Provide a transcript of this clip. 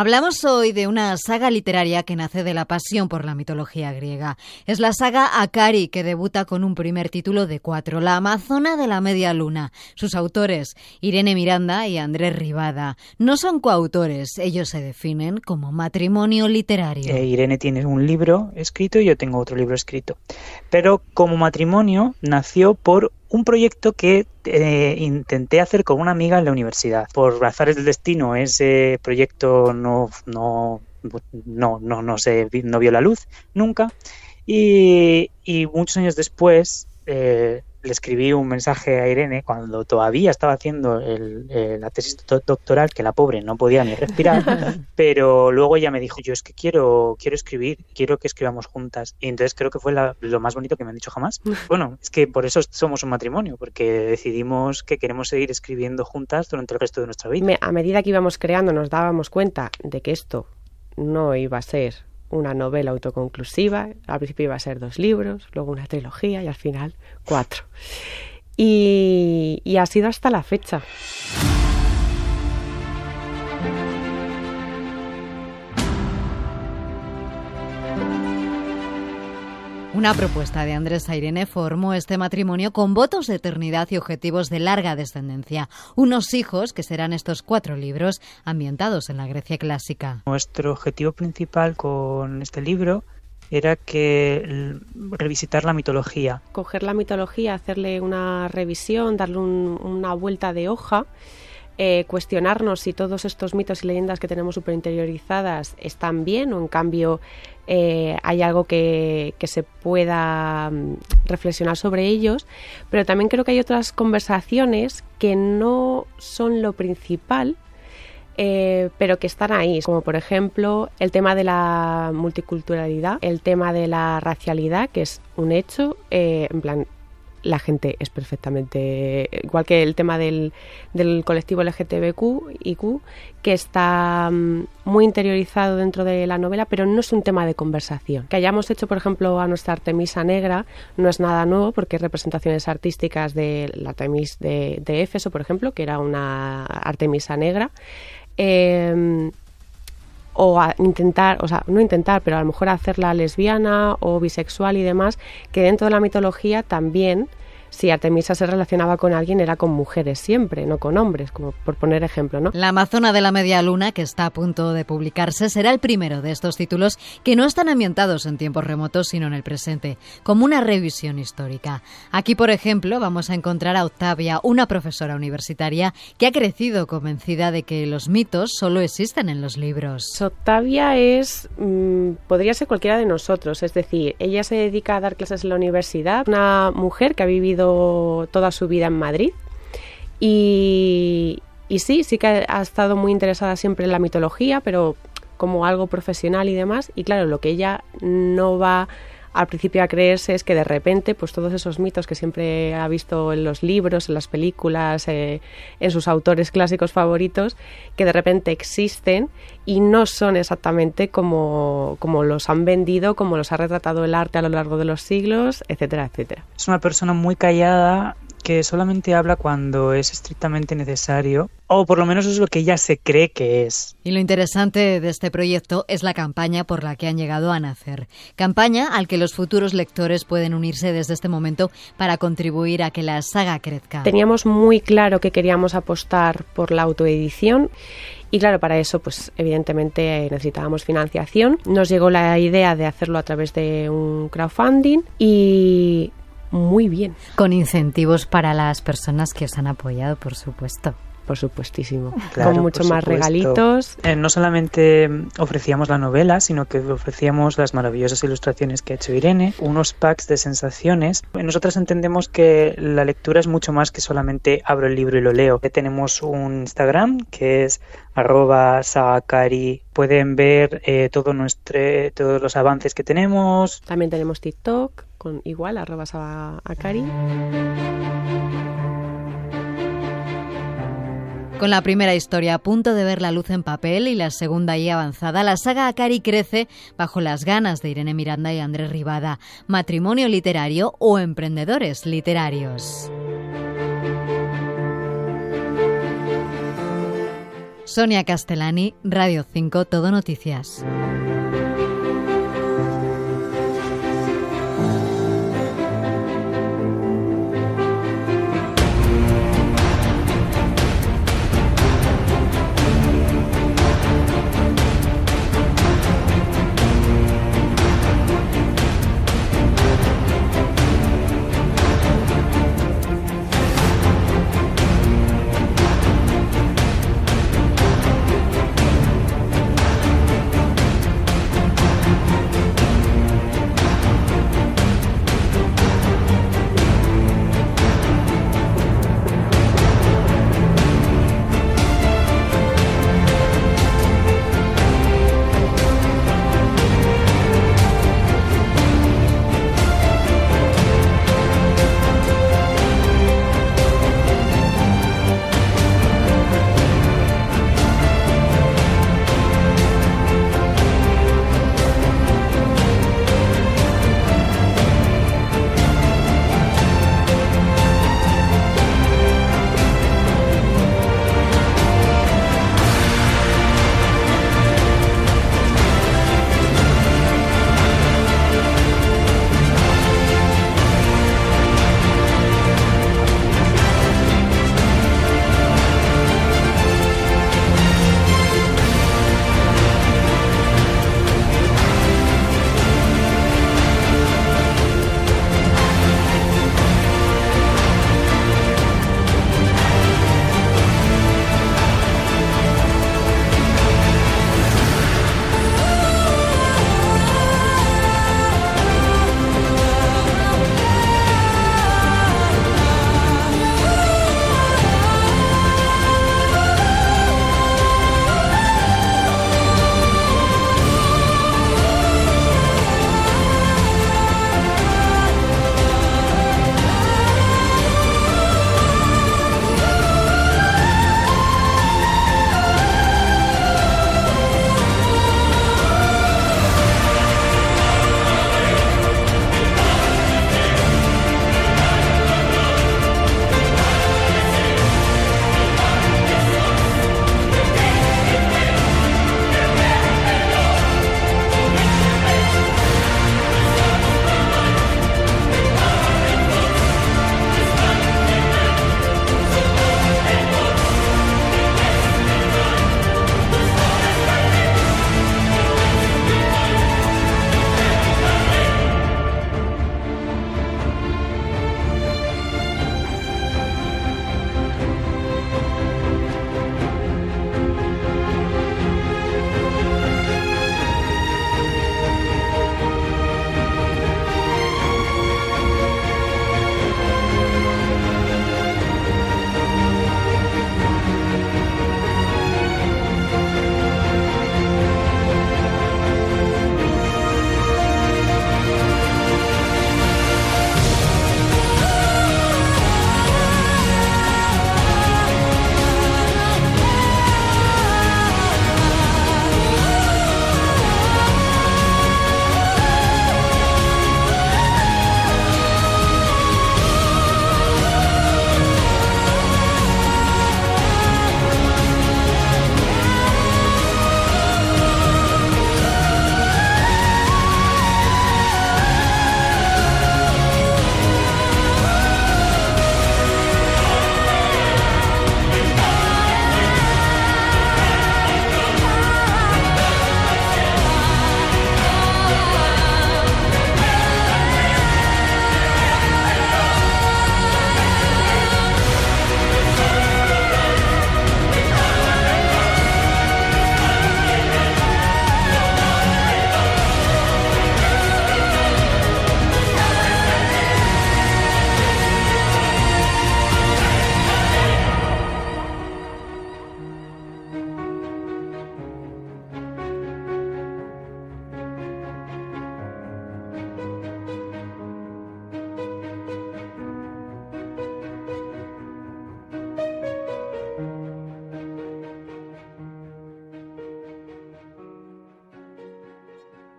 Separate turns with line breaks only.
Hablamos hoy de una saga literaria que nace de la pasión por la mitología griega. Es la saga Akari, que debuta con un primer título de cuatro, La Amazona de la Media Luna. Sus autores, Irene Miranda y Andrés Rivada, no son coautores, ellos se definen como matrimonio literario.
Eh, Irene tiene un libro escrito y yo tengo otro libro escrito. Pero como matrimonio nació por un proyecto que eh, intenté hacer con una amiga en la universidad. Por razones del destino, ese proyecto no, no, no, no, no, se, no vio la luz nunca. Y, muchos años después eh, le escribí un mensaje a Irene cuando todavía estaba haciendo el, la tesis doctoral, que la pobre no podía ni respirar, pero luego ella me dijo, yo es que quiero, quiero escribir, quiero que escribamos juntas. Y entonces creo que fue lo más bonito que me han dicho jamás. Bueno, es que por eso somos un matrimonio, porque decidimos que queremos seguir escribiendo juntas durante el resto de nuestra vida.
A medida que íbamos creando nos dábamos cuenta de que esto no iba a ser una novela autoconclusiva. Al principio iba a ser dos libros, luego una trilogía y al final cuatro. Y, y ha sido hasta la fecha.
Una propuesta de Andrés Irene formó este matrimonio con votos de eternidad y objetivos de larga descendencia. Unos hijos que serán estos cuatro libros ambientados en la Grecia clásica.
Nuestro objetivo principal con este libro era que revisitar la mitología.
Coger la mitología, hacerle una revisión, darle una vuelta de hoja. Eh, cuestionarnos si todos estos mitos y leyendas que tenemos superinteriorizadas están bien o en cambio eh, hay algo que, se pueda mm, reflexionar sobre ellos, pero también creo que hay otras conversaciones que no son lo principal, eh, pero que están ahí, como por ejemplo el tema de la multiculturalidad, el tema de la racialidad, que es un hecho, en plan, la gente es perfectamente, igual que el tema del, del colectivo LGTBQ y Q, que está mm, muy interiorizado dentro de la novela, pero no es un tema de conversación. Que hayamos hecho, por ejemplo, a nuestra Artemisa negra no es nada nuevo porque hay representaciones artísticas de la Artemis de, de Éfeso, por ejemplo, que era una Artemisa negra. Eh, o a intentar, o sea, no intentar, pero a lo mejor hacerla lesbiana o bisexual y demás, que dentro de la mitología también si Artemisa se relacionaba con alguien era con mujeres siempre, no con hombres, como por poner ejemplo, ¿no?
La Amazona de la Media Luna, que está a punto de publicarse, será el primero de estos títulos que no están ambientados en tiempos remotos, sino en el presente, como una revisión histórica. Aquí, por ejemplo, vamos a encontrar a Octavia, una profesora universitaria que ha crecido convencida de que los mitos solo existen en los libros.
Octavia es, mm, podría ser cualquiera de nosotros, es decir, ella se dedica a dar clases en la universidad, una mujer que ha vivido toda su vida en Madrid. Y, y sí, sí que ha estado muy interesada siempre en la mitología, pero como algo profesional y demás. Y claro, lo que ella no va al principio a creerse es que de repente pues todos esos mitos que siempre ha visto en los libros, en las películas, eh, en sus autores clásicos favoritos, que de repente existen y no son exactamente como, como los han vendido, como los ha retratado el arte a lo largo de los siglos, etcétera, etcétera.
Es una persona muy callada que solamente habla cuando es estrictamente necesario, o por lo menos es lo que ella se cree que es.
Y lo interesante de este proyecto es la campaña por la que han llegado a nacer. Campaña al que los futuros lectores pueden unirse desde este momento para contribuir a que la saga crezca.
Teníamos muy claro que queríamos apostar por la autoedición y claro, para eso, pues evidentemente necesitábamos financiación. Nos llegó la idea de hacerlo a través de un crowdfunding y muy bien.
Con incentivos para las personas que os han apoyado, por supuesto
por supuestísimo. con mucho más regalitos.
Eh, no solamente ofrecíamos la novela, sino que ofrecíamos las maravillosas ilustraciones que ha hecho Irene, unos packs de sensaciones. Nosotras entendemos que la lectura es mucho más que solamente abro el libro y lo leo. Tenemos un Instagram que es arroba sagacari. Pueden ver eh, todo nuestro, todos los avances que tenemos.
También tenemos TikTok con igual arroba sagacari.
Con la primera historia a punto de ver la luz en papel y la segunda ya avanzada, la saga Akari crece bajo las ganas de Irene Miranda y Andrés Rivada, matrimonio literario o emprendedores literarios. Sonia Castellani, Radio 5, Todo Noticias.